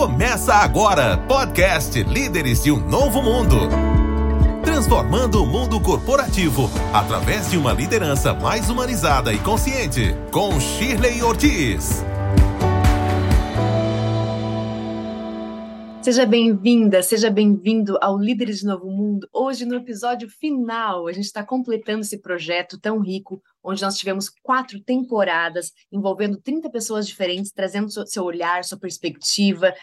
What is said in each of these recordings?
Começa agora, podcast Líderes de um Novo Mundo. Transformando o mundo corporativo através de uma liderança mais humanizada e consciente, com Shirley Ortiz. Seja bem-vinda, seja bem-vindo ao Líderes de Novo Mundo. Hoje, no episódio final, a gente está completando esse projeto tão rico, onde nós tivemos quatro temporadas envolvendo 30 pessoas diferentes, trazendo seu olhar, sua perspectiva,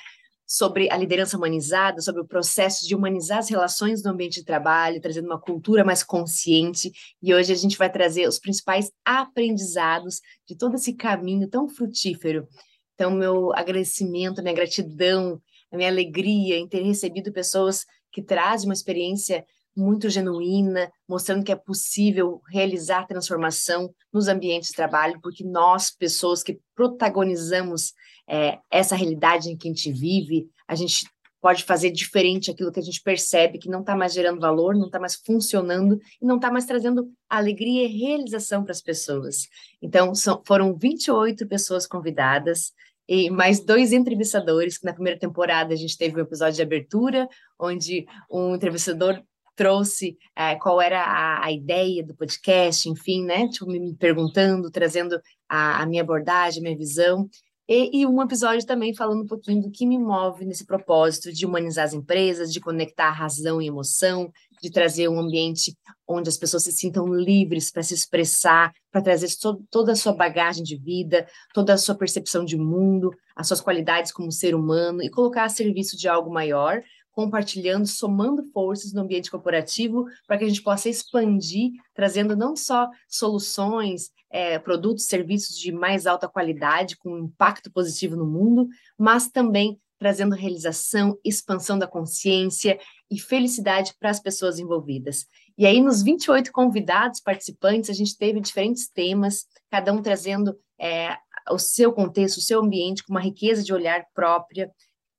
sobre a liderança humanizada, sobre o processo de humanizar as relações no ambiente de trabalho, trazendo uma cultura mais consciente. E hoje a gente vai trazer os principais aprendizados de todo esse caminho tão frutífero. Então, meu agradecimento, minha gratidão, a minha alegria em ter recebido pessoas que trazem uma experiência muito genuína, mostrando que é possível realizar transformação nos ambientes de trabalho, porque nós, pessoas que protagonizamos é, essa realidade em que a gente vive, a gente pode fazer diferente aquilo que a gente percebe que não está mais gerando valor, não está mais funcionando e não está mais trazendo alegria e realização para as pessoas. Então, são, foram 28 pessoas convidadas, e mais dois entrevistadores, que na primeira temporada a gente teve um episódio de abertura, onde um entrevistador trouxe é, qual era a, a, ideia do podcast, enfim, né? Tipo, me perguntando, trazendo a, a minha abordagem, a minha visão. E, e, um episódio também falando um pouquinho do que me move nesse propósito de humanizar as empresas, de conectar razão e emoção, de trazer um ambiente onde as pessoas se sintam livres para se expressar, para trazer so, toda a sua bagagem de vida, toda a sua percepção de mundo, as suas qualidades como ser humano e colocar a serviço de algo maior compartilhando, somando forças no ambiente corporativo para que a gente possa expandir, trazendo não só soluções, é, produtos, serviços de mais alta qualidade, com impacto positivo no mundo, mas também trazendo realização, expansão da consciência e felicidade para as pessoas envolvidas. E aí, nos 28 convidados participantes, a gente teve diferentes temas, cada um trazendo é, o seu contexto, o seu ambiente, com uma riqueza de olhar própria,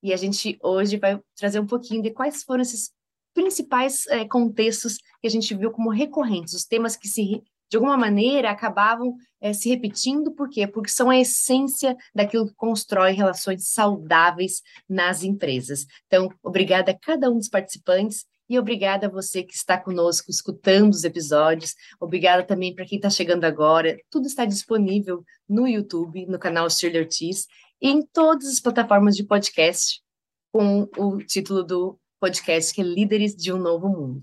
e a gente hoje vai trazer um pouquinho de quais foram esses principais é, contextos que a gente viu como recorrentes, os temas que se de alguma maneira acabavam é, se repetindo, por quê? Porque são a essência daquilo que constrói relações saudáveis nas empresas. Então, obrigada a cada um dos participantes e obrigada a você que está conosco escutando os episódios. Obrigada também para quem está chegando agora. Tudo está disponível no YouTube, no canal Shirley Ortiz em todas as plataformas de podcast, com o título do podcast que é Líderes de um Novo Mundo.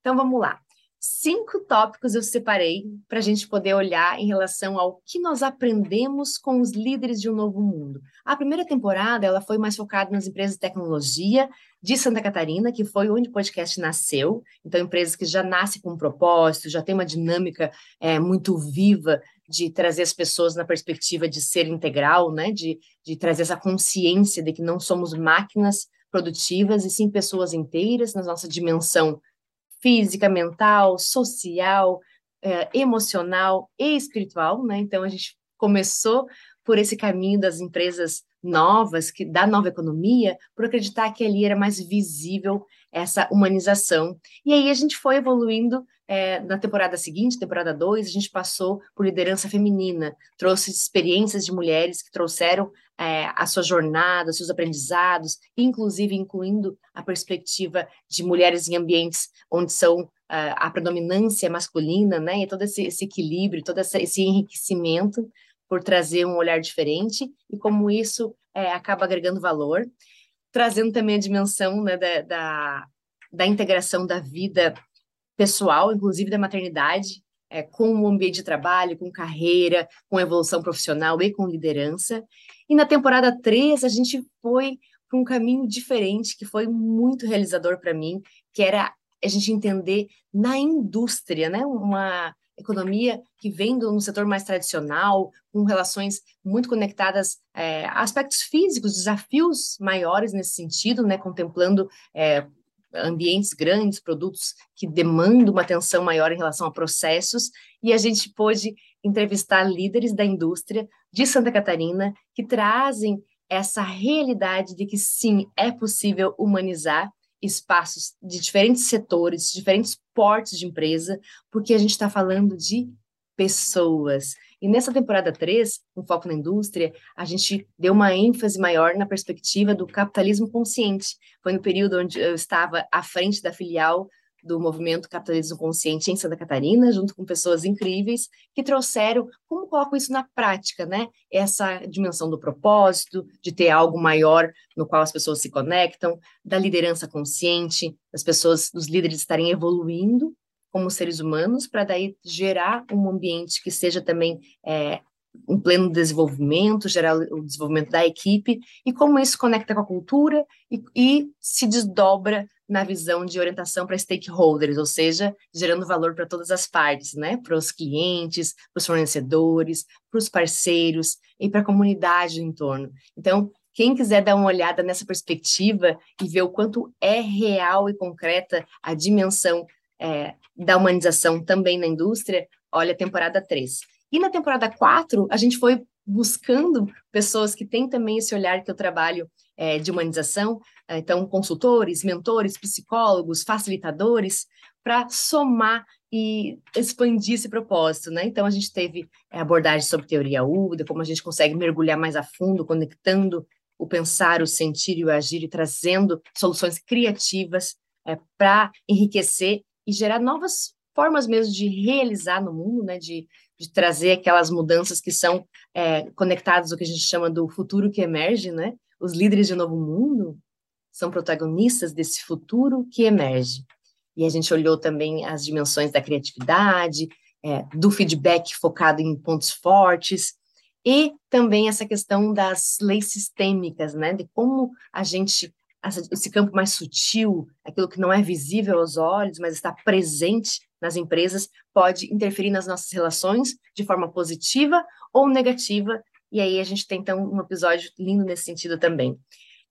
Então vamos lá. Cinco tópicos eu separei para a gente poder olhar em relação ao que nós aprendemos com os líderes de um novo mundo. A primeira temporada ela foi mais focada nas empresas de tecnologia de Santa Catarina, que foi onde o podcast nasceu. Então, empresas que já nascem com um propósito, já tem uma dinâmica é, muito viva de trazer as pessoas na perspectiva de ser integral, né? De, de trazer essa consciência de que não somos máquinas produtivas e sim pessoas inteiras na nossa dimensão física, mental, social, é, emocional e espiritual, né? Então a gente começou por esse caminho das empresas novas, que da nova economia, por acreditar que ali era mais visível essa humanização. E aí a gente foi evoluindo é, na temporada seguinte, temporada 2, a gente passou por liderança feminina, trouxe experiências de mulheres que trouxeram é, a sua jornada, seus aprendizados, inclusive incluindo a perspectiva de mulheres em ambientes onde são uh, a predominância masculina, né, e todo esse, esse equilíbrio, todo esse, esse enriquecimento por trazer um olhar diferente e como isso é, acaba agregando valor, trazendo também a dimensão né, da, da, da integração da vida pessoal, inclusive da maternidade, é, com o ambiente de trabalho, com carreira, com evolução profissional e com liderança. E na temporada 3, a gente foi para um caminho diferente, que foi muito realizador para mim, que era a gente entender na indústria, né? Uma economia que vem do um setor mais tradicional, com relações muito conectadas é, a aspectos físicos, desafios maiores nesse sentido, né? Contemplando é, ambientes grandes, produtos que demandam uma atenção maior em relação a processos, e a gente pôde entrevistar líderes da indústria de Santa Catarina que trazem essa realidade de que sim, é possível humanizar espaços de diferentes setores, diferentes portes de empresa, porque a gente está falando de pessoas. E nessa temporada 3, com foco na indústria, a gente deu uma ênfase maior na perspectiva do capitalismo consciente. Foi no período onde eu estava à frente da filial do movimento Capitalismo Consciente em Santa Catarina, junto com pessoas incríveis que trouxeram como coloco isso na prática, né? Essa dimensão do propósito, de ter algo maior no qual as pessoas se conectam, da liderança consciente, das pessoas, dos líderes estarem evoluindo como seres humanos, para daí gerar um ambiente que seja também é, um pleno desenvolvimento, gerar o desenvolvimento da equipe, e como isso conecta com a cultura e, e se desdobra na visão de orientação para stakeholders, ou seja, gerando valor para todas as partes, né? Para os clientes, para os fornecedores, para os parceiros e para a comunidade do entorno. Então, quem quiser dar uma olhada nessa perspectiva e ver o quanto é real e concreta a dimensão é, da humanização também na indústria, olha a temporada 3. E na temporada 4, a gente foi buscando pessoas que têm também esse olhar que eu trabalho é, de humanização, é, então consultores, mentores, psicólogos, facilitadores, para somar e expandir esse propósito, né? Então a gente teve é, abordagem sobre teoria UDA, como a gente consegue mergulhar mais a fundo, conectando o pensar, o sentir e o agir e trazendo soluções criativas é, para enriquecer e gerar novas formas mesmo de realizar no mundo, né? De, de trazer aquelas mudanças que são é, conectadas ao que a gente chama do futuro que emerge, né? Os líderes de novo mundo são protagonistas desse futuro que emerge. E a gente olhou também as dimensões da criatividade, é, do feedback focado em pontos fortes, e também essa questão das leis sistêmicas, né? De como a gente esse campo mais sutil, aquilo que não é visível aos olhos, mas está presente nas empresas, pode interferir nas nossas relações de forma positiva ou negativa. E aí a gente tem então um episódio lindo nesse sentido também.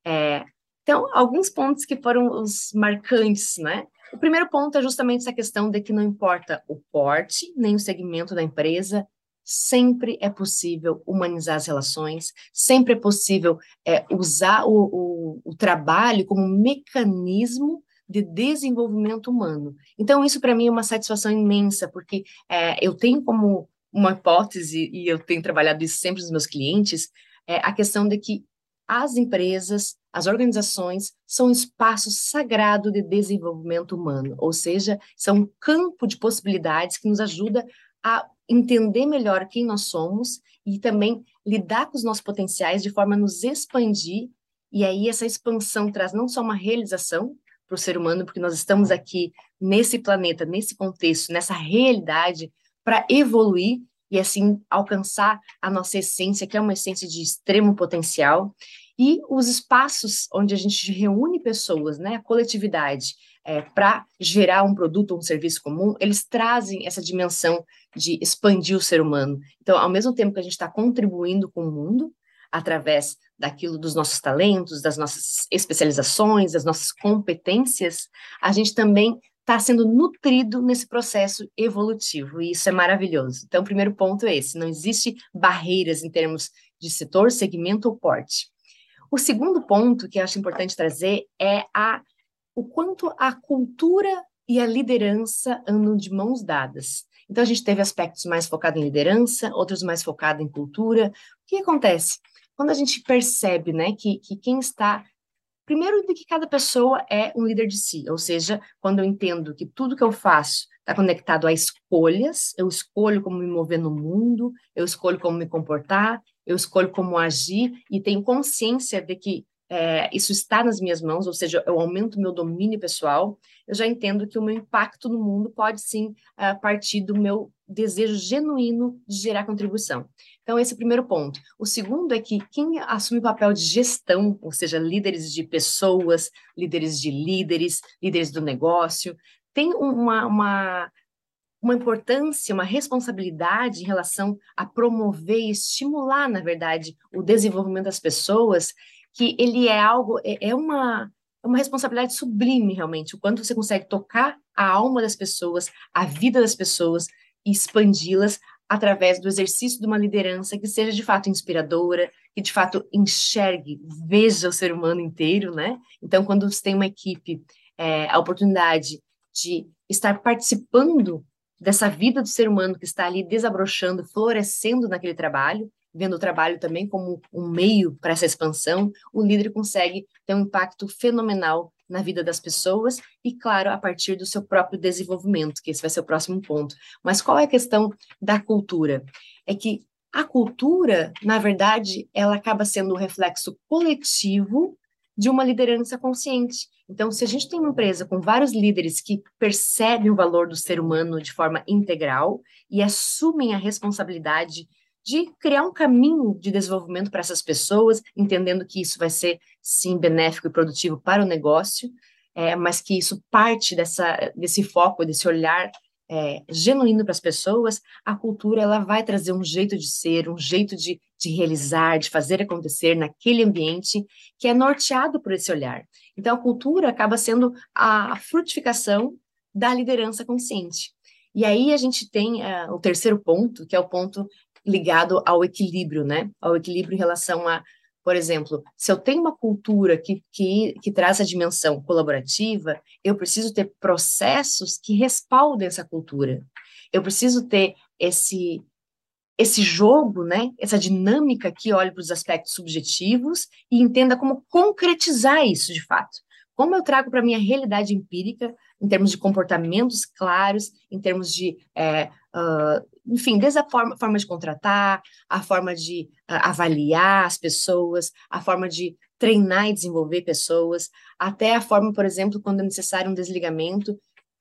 É, então, alguns pontos que foram os marcantes, né? O primeiro ponto é justamente essa questão de que não importa o porte nem o segmento da empresa, sempre é possível humanizar as relações, sempre é possível é, usar o, o, o trabalho como mecanismo de desenvolvimento humano. Então, isso para mim é uma satisfação imensa, porque é, eu tenho como uma hipótese, e eu tenho trabalhado isso sempre nos meus clientes, é a questão de que as empresas, as organizações, são um espaço sagrado de desenvolvimento humano, ou seja, são um campo de possibilidades que nos ajuda a entender melhor quem nós somos e também lidar com os nossos potenciais de forma a nos expandir. E aí essa expansão traz não só uma realização para o ser humano, porque nós estamos aqui nesse planeta, nesse contexto, nessa realidade para evoluir e assim alcançar a nossa essência, que é uma essência de extremo potencial, e os espaços onde a gente reúne pessoas, né, a coletividade, é, para gerar um produto ou um serviço comum, eles trazem essa dimensão de expandir o ser humano. Então, ao mesmo tempo que a gente está contribuindo com o mundo, através daquilo dos nossos talentos, das nossas especializações, das nossas competências, a gente também está sendo nutrido nesse processo evolutivo, e isso é maravilhoso. Então, o primeiro ponto é esse: não existe barreiras em termos de setor, segmento ou porte. O segundo ponto que eu acho importante trazer é a o quanto a cultura e a liderança andam de mãos dadas. Então, a gente teve aspectos mais focados em liderança, outros mais focados em cultura. O que acontece? Quando a gente percebe né, que, que quem está. Primeiro, de que cada pessoa é um líder de si, ou seja, quando eu entendo que tudo que eu faço está conectado a escolhas, eu escolho como me mover no mundo, eu escolho como me comportar, eu escolho como agir e tenho consciência de que é, isso está nas minhas mãos, ou seja, eu aumento meu domínio pessoal, eu já entendo que o meu impacto no mundo pode sim uh, partir do meu desejo genuíno de gerar contribuição. Então, esse é o primeiro ponto. O segundo é que quem assume o papel de gestão, ou seja, líderes de pessoas, líderes de líderes, líderes do negócio, tem uma, uma uma importância, uma responsabilidade em relação a promover e estimular, na verdade, o desenvolvimento das pessoas que ele é algo, é, é uma, é uma responsabilidade sublime, realmente, o quanto você consegue tocar a alma das pessoas, a vida das pessoas e expandi-las através do exercício de uma liderança que seja de fato inspiradora, que de fato enxergue, veja o ser humano inteiro, né? Então, quando você tem uma equipe, é, a oportunidade de estar participando dessa vida do ser humano que está ali desabrochando, florescendo naquele trabalho, vendo o trabalho também como um meio para essa expansão, o líder consegue ter um impacto fenomenal na vida das pessoas e, claro, a partir do seu próprio desenvolvimento, que esse vai ser o próximo ponto. Mas qual é a questão da cultura? É que a cultura, na verdade, ela acaba sendo o um reflexo coletivo de uma liderança consciente. Então, se a gente tem uma empresa com vários líderes que percebem o valor do ser humano de forma integral e assumem a responsabilidade de criar um caminho de desenvolvimento para essas pessoas, entendendo que isso vai ser, sim, benéfico e produtivo para o negócio, é, mas que isso parte dessa, desse foco, desse olhar é, genuíno para as pessoas, a cultura ela vai trazer um jeito de ser, um jeito de, de realizar, de fazer acontecer naquele ambiente que é norteado por esse olhar. Então, a cultura acaba sendo a frutificação da liderança consciente. E aí a gente tem uh, o terceiro ponto, que é o ponto ligado ao equilíbrio, né? Ao equilíbrio em relação a, por exemplo, se eu tenho uma cultura que, que, que traz a dimensão colaborativa, eu preciso ter processos que respaldem essa cultura. Eu preciso ter esse esse jogo, né, essa dinâmica que olhe para os aspectos subjetivos e entenda como concretizar isso de fato. Como eu trago para a minha realidade empírica, em termos de comportamentos claros, em termos de é, uh, enfim, desde a forma, forma de contratar, a forma de uh, avaliar as pessoas, a forma de treinar e desenvolver pessoas, até a forma, por exemplo, quando é necessário um desligamento,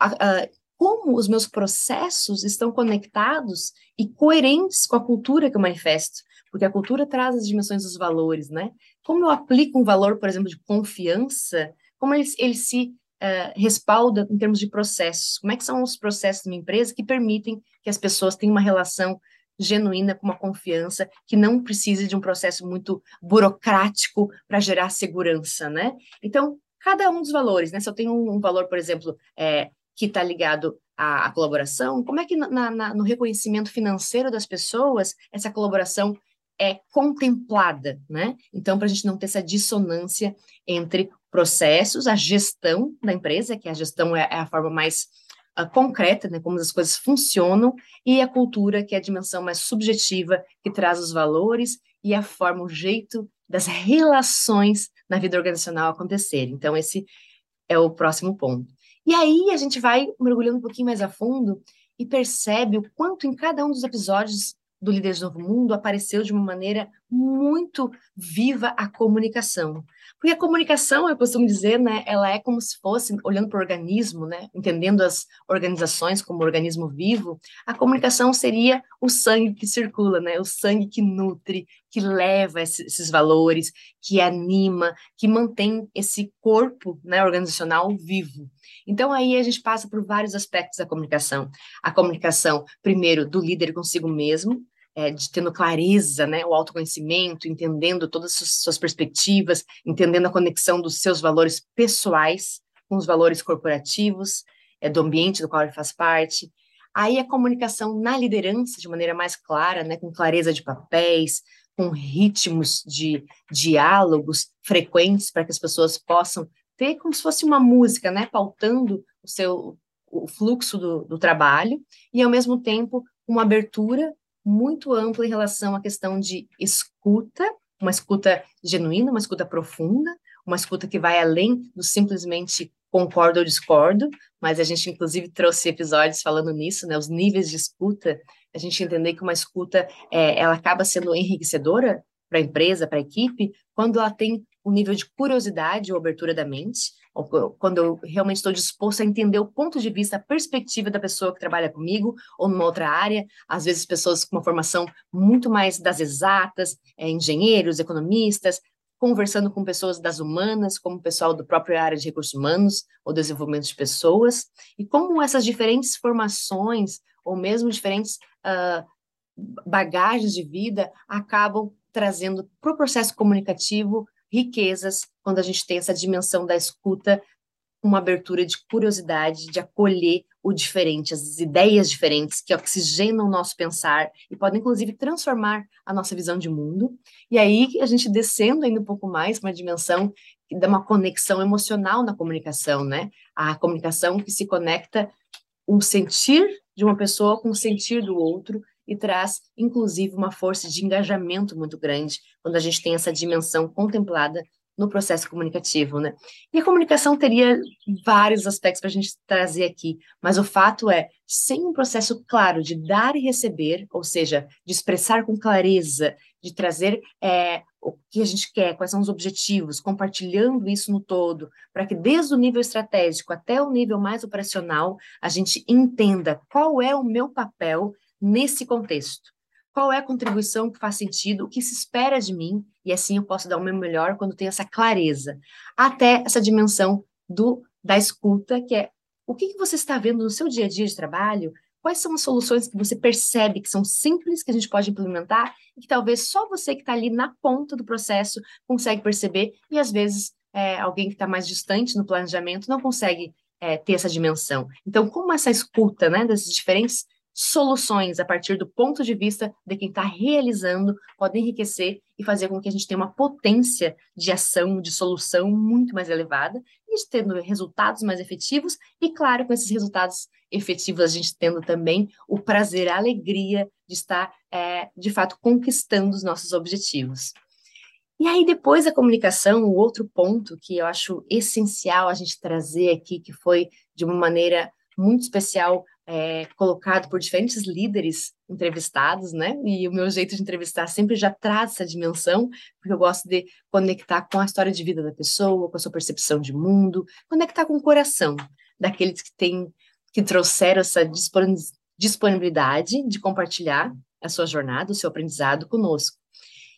uh, como os meus processos estão conectados e coerentes com a cultura que eu manifesto, porque a cultura traz as dimensões dos valores, né? Como eu aplico um valor, por exemplo, de confiança, como ele, ele se uh, respalda em termos de processos, como é que são os processos de uma empresa que permitem que as pessoas tenham uma relação genuína, com uma confiança, que não precise de um processo muito burocrático para gerar segurança, né? Então, cada um dos valores, né? Se eu tenho um, valor, por exemplo, é, que está ligado à, à, colaboração, como é que na, na, no reconhecimento financeiro das pessoas essa colaboração é contemplada, né? Então, para a gente não ter essa dissonância entre processos, a gestão da empresa, que a gestão é, é a forma mais uh, concreta, né, como as coisas funcionam, e a cultura, que é a dimensão mais subjetiva, que traz os valores e a forma, o jeito das relações na vida organizacional acontecerem. Então, esse é o próximo ponto. E aí a gente vai mergulhando um pouquinho mais a fundo e percebe o quanto em cada um dos episódios do Líderes do Novo Mundo apareceu de uma maneira muito viva a comunicação. Porque a comunicação, eu costumo dizer, né, ela é como se fosse, olhando para o organismo, né, entendendo as organizações como organismo vivo, a comunicação seria o sangue que circula, né, o sangue que nutre, que leva esses valores, que anima, que mantém esse corpo né, organizacional vivo. Então, aí a gente passa por vários aspectos da comunicação. A comunicação, primeiro, do líder consigo mesmo, é, de tendo clareza, né, o autoconhecimento, entendendo todas as suas perspectivas, entendendo a conexão dos seus valores pessoais com os valores corporativos, é, do ambiente do qual ele faz parte. Aí a comunicação na liderança de maneira mais clara, né, com clareza de papéis, com ritmos de diálogos frequentes para que as pessoas possam ter como se fosse uma música, né, pautando o seu o fluxo do, do trabalho e ao mesmo tempo uma abertura muito ampla em relação à questão de escuta, uma escuta genuína, uma escuta profunda, uma escuta que vai além do simplesmente concordo ou discordo, mas a gente inclusive trouxe episódios falando nisso, né, os níveis de escuta, a gente entender que uma escuta é, ela acaba sendo enriquecedora para a empresa, para a equipe, quando ela tem um nível de curiosidade ou abertura da mente, quando eu realmente estou disposto a entender o ponto de vista, a perspectiva da pessoa que trabalha comigo ou numa outra área, às vezes pessoas com uma formação muito mais das exatas, é, engenheiros, economistas, conversando com pessoas das humanas, como o pessoal do próprio área de recursos humanos ou desenvolvimento de pessoas, e como essas diferentes formações ou mesmo diferentes uh, bagagens de vida acabam trazendo para o processo comunicativo riquezas quando a gente tem essa dimensão da escuta, uma abertura de curiosidade, de acolher o diferente, as ideias diferentes que oxigenam o nosso pensar e podem, inclusive, transformar a nossa visão de mundo. E aí, a gente descendo ainda um pouco mais, uma dimensão que dá uma conexão emocional na comunicação, né? A comunicação que se conecta um sentir de uma pessoa com o sentir do outro e traz, inclusive, uma força de engajamento muito grande quando a gente tem essa dimensão contemplada no processo comunicativo, né? E a comunicação teria vários aspectos para a gente trazer aqui, mas o fato é, sem um processo claro de dar e receber, ou seja, de expressar com clareza, de trazer é, o que a gente quer, quais são os objetivos, compartilhando isso no todo, para que desde o nível estratégico até o nível mais operacional, a gente entenda qual é o meu papel nesse contexto. Qual é a contribuição que faz sentido, o que se espera de mim, e assim eu posso dar o meu melhor quando tenho essa clareza. Até essa dimensão do da escuta, que é o que, que você está vendo no seu dia a dia de trabalho, quais são as soluções que você percebe que são simples, que a gente pode implementar, e que talvez só você que está ali na ponta do processo consegue perceber, e às vezes é, alguém que está mais distante no planejamento não consegue é, ter essa dimensão. Então, como essa escuta né, das diferentes soluções a partir do ponto de vista de quem está realizando podem enriquecer e fazer com que a gente tenha uma potência de ação, de solução muito mais elevada e tendo resultados mais efetivos e, claro, com esses resultados efetivos, a gente tendo também o prazer, a alegria de estar, é, de fato, conquistando os nossos objetivos. E aí, depois da comunicação, o outro ponto que eu acho essencial a gente trazer aqui, que foi de uma maneira muito especial é, colocado por diferentes líderes entrevistados, né? E o meu jeito de entrevistar sempre já traz essa dimensão, porque eu gosto de conectar com a história de vida da pessoa, com a sua percepção de mundo, conectar com o coração daqueles que têm, que trouxeram essa disponibilidade de compartilhar a sua jornada, o seu aprendizado conosco.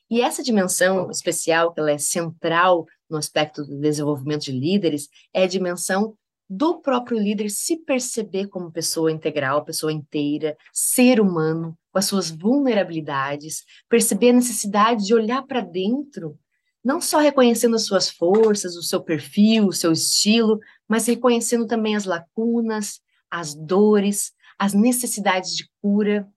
E essa dimensão especial, que ela é central no aspecto do desenvolvimento de líderes, é a dimensão do próprio líder se perceber como pessoa integral, pessoa inteira, ser humano, com as suas vulnerabilidades, perceber a necessidade de olhar para dentro, não só reconhecendo as suas forças, o seu perfil, o seu estilo, mas reconhecendo também as lacunas, as dores, as necessidades de cura,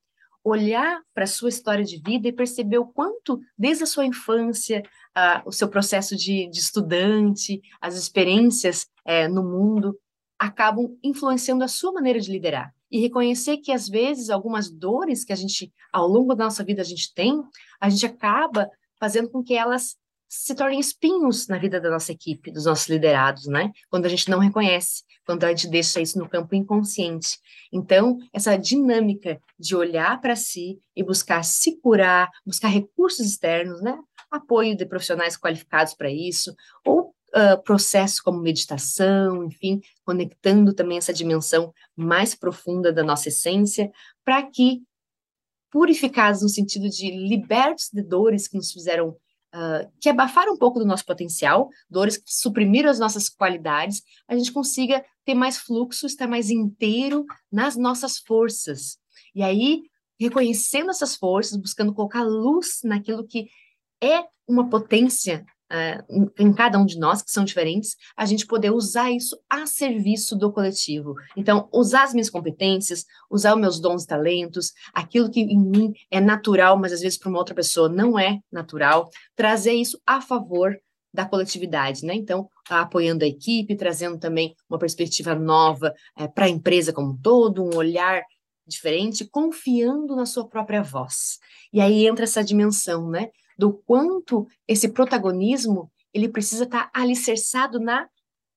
olhar para a sua história de vida e perceber o quanto, desde a sua infância, uh, o seu processo de, de estudante, as experiências é, no mundo, acabam influenciando a sua maneira de liderar. E reconhecer que, às vezes, algumas dores que a gente, ao longo da nossa vida, a gente tem, a gente acaba fazendo com que elas se tornem espinhos na vida da nossa equipe, dos nossos liderados, né? Quando a gente não reconhece, quando a gente deixa isso no campo inconsciente. Então, essa dinâmica de olhar para si e buscar se curar, buscar recursos externos, né? Apoio de profissionais qualificados para isso, ou uh, processos como meditação, enfim, conectando também essa dimensão mais profunda da nossa essência, para que, purificados no sentido de libertos de dores que nos fizeram uh, que abafaram um pouco do nosso potencial, dores que suprimiram as nossas qualidades, a gente consiga ter mais fluxo, estar mais inteiro nas nossas forças. E aí, reconhecendo essas forças, buscando colocar luz naquilo que é uma potência uh, em cada um de nós, que são diferentes, a gente poder usar isso a serviço do coletivo. Então, usar as minhas competências, usar os meus dons e talentos, aquilo que em mim é natural, mas às vezes para uma outra pessoa não é natural, trazer isso a favor da coletividade, né? Então, apoiando a equipe, trazendo também uma perspectiva nova é, para a empresa como um todo, um olhar diferente, confiando na sua própria voz. E aí entra essa dimensão, né? Do quanto esse protagonismo ele precisa estar alicerçado na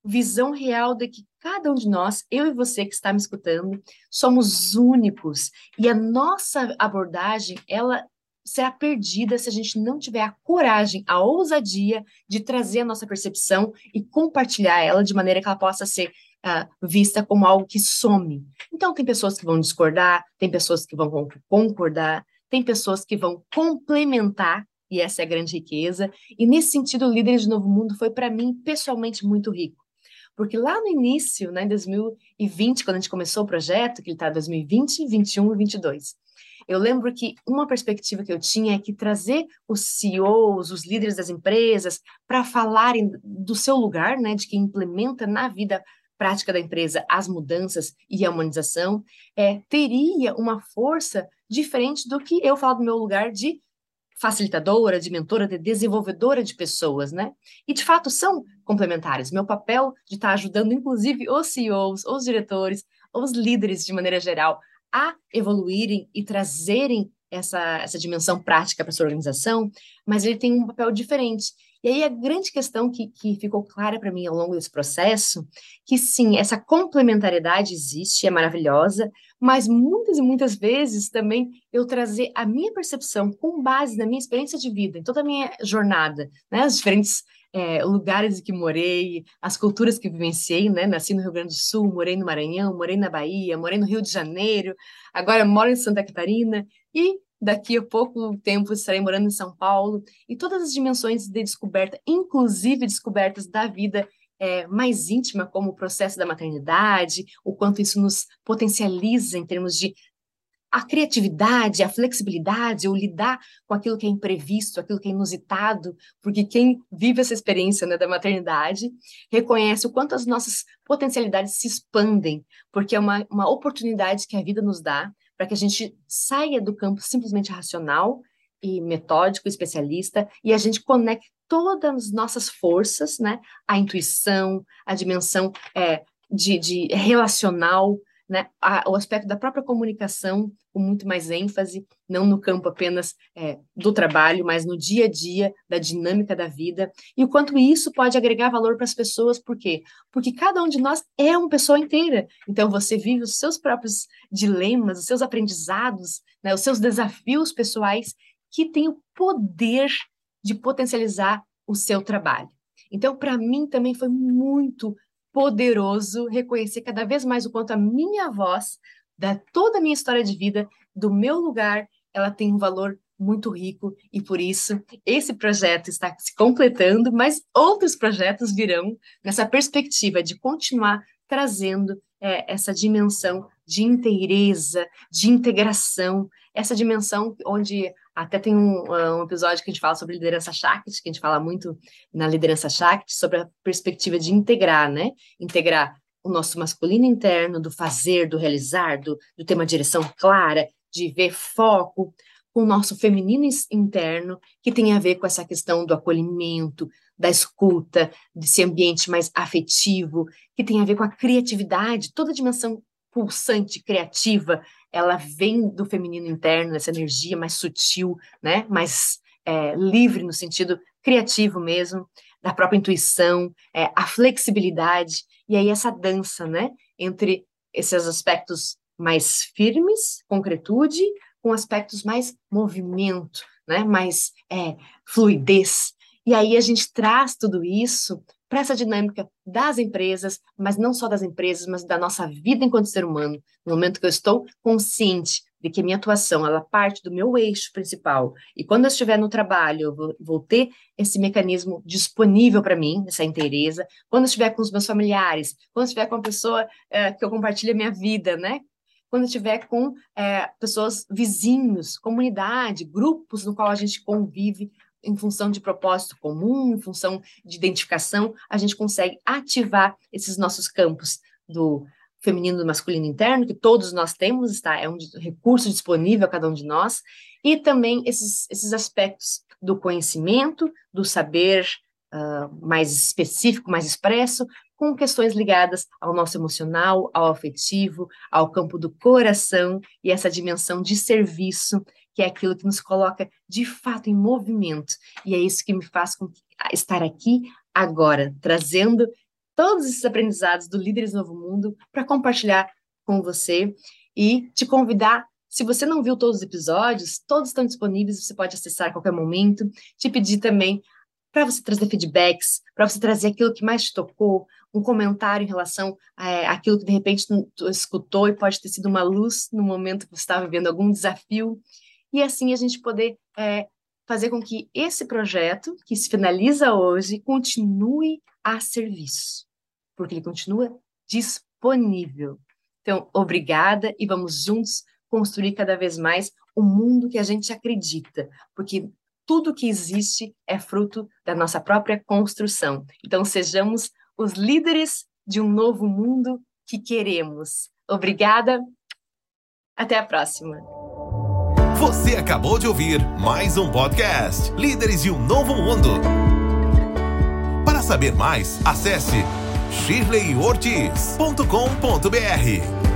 visão real de que cada um de nós, eu e você que está me escutando, somos únicos e a nossa abordagem ela será perdida se a gente não tiver a coragem, a ousadia de trazer a nossa percepção e compartilhar ela de maneira que ela possa ser uh, vista como algo que some. Então, tem pessoas que vão discordar, tem pessoas que vão concordar, tem pessoas que vão complementar e essa é a grande riqueza. E nesse sentido, Líderes de Novo Mundo foi para mim pessoalmente muito rico. Porque lá no início, né, em 2020, quando a gente começou o projeto, que ele está em 2020, 21 e 22, eu lembro que uma perspectiva que eu tinha é que trazer os CEOs, os líderes das empresas, para falarem do seu lugar, né, de quem implementa na vida prática da empresa as mudanças e a humanização, é, teria uma força diferente do que eu falo do meu lugar de facilitadora, de mentora, de desenvolvedora de pessoas, né? E de fato são complementares. Meu papel de estar ajudando, inclusive, os CEOs, os diretores, os líderes de maneira geral, a evoluírem e trazerem essa, essa dimensão prática para sua organização, mas ele tem um papel diferente. E aí a grande questão que, que ficou clara para mim ao longo desse processo, que sim, essa complementariedade existe, é maravilhosa, mas muitas e muitas vezes também eu trazer a minha percepção com base na minha experiência de vida, em toda a minha jornada, né, os diferentes é, lugares em que morei, as culturas que vivenciei, né? Nasci no Rio Grande do Sul, morei no Maranhão, morei na Bahia, morei no Rio de Janeiro, agora moro em Santa Catarina e daqui a pouco tempo estarei morando em São Paulo. E todas as dimensões de descoberta, inclusive descobertas da vida é, mais íntima, como o processo da maternidade, o quanto isso nos potencializa em termos de a criatividade, a flexibilidade, ou lidar com aquilo que é imprevisto, aquilo que é inusitado, porque quem vive essa experiência né, da maternidade reconhece o quanto as nossas potencialidades se expandem, porque é uma, uma oportunidade que a vida nos dá para que a gente saia do campo simplesmente racional e metódico, especialista, e a gente conecte todas as nossas forças, né, a intuição, a dimensão é, de, de relacional, né, a, o aspecto da própria comunicação com muito mais ênfase, não no campo apenas é, do trabalho, mas no dia a dia, da dinâmica da vida, e o quanto isso pode agregar valor para as pessoas, por quê? Porque cada um de nós é uma pessoa inteira, então você vive os seus próprios dilemas, os seus aprendizados, né, os seus desafios pessoais, que têm o poder de potencializar o seu trabalho. Então, para mim também foi muito poderoso reconhecer cada vez mais o quanto a minha voz, da toda a minha história de vida, do meu lugar, ela tem um valor muito rico. E por isso esse projeto está se completando, mas outros projetos virão nessa perspectiva de continuar trazendo é, essa dimensão de inteireza, de integração, essa dimensão onde até tem um, um, episódio que a gente fala sobre liderança Shakti, que a gente fala muito na liderança Shakti, sobre a perspectiva de integrar, né? Integrar o nosso masculino interno, do fazer, do realizar, do, do ter uma direção clara, de ver foco, com o nosso feminino interno, que tem a ver com essa questão do acolhimento, da escuta, desse ambiente mais afetivo, que tem a ver com a criatividade, toda a dimensão pulsante, criativa, ela vem do feminino interno, essa energia mais sutil, né, mais é, livre no sentido criativo mesmo, da própria intuição, é, a flexibilidade, e aí essa dança, né, entre esses aspectos mais firmes, concretude, com aspectos mais movimento, né, mais é, fluidez. E aí a gente traz tudo isso para essa dinâmica das empresas, mas não só das empresas, mas da nossa vida enquanto ser humano. No momento que eu estou consciente de que minha atuação ela parte do meu eixo principal e quando eu estiver no trabalho eu vou, vou ter esse mecanismo disponível para mim, essa inteireza. Quando eu estiver com os meus familiares, quando eu estiver com a pessoa é, que eu compartilho a minha vida, né? Quando eu estiver com é, pessoas vizinhos, comunidade, grupos no qual a gente convive, em função de propósito comum, em função de identificação, a gente consegue ativar esses nossos campos do feminino do masculino interno, que todos nós temos, está, é um recurso disponível a cada um de nós, e também esses, esses aspectos do conhecimento, do saber uh, mais específico, mais expresso, com questões ligadas ao nosso emocional, ao afetivo, ao campo do coração e essa dimensão de serviço que é aquilo que nos coloca de fato em movimento. E é isso que me faz estar aqui agora, trazendo todos esses aprendizados do Líderes Novo Mundo para compartilhar com você e te convidar. Se você não viu todos os episódios, todos estão disponíveis, você pode acessar a qualquer momento. Te pedir também para você trazer feedbacks, para você trazer aquilo que mais te tocou, um comentário em relação é, àquilo que de repente tu escutou e pode ter sido uma luz no momento que você estava vivendo algum desafio e assim a gente poder é, fazer com que esse projeto, que se finaliza hoje, continue a serviço, porque ele continua disponível. Então, obrigada e vamos juntos construir cada vez mais o mundo que a gente acredita, porque tudo que existe é fruto da nossa própria construção. Então, sejamos os líderes de um novo mundo que queremos. Obrigada. Até a próxima. Você acabou de ouvir mais um podcast Líderes de um Novo Mundo. Para saber mais, acesse shirleyortiz.com.br.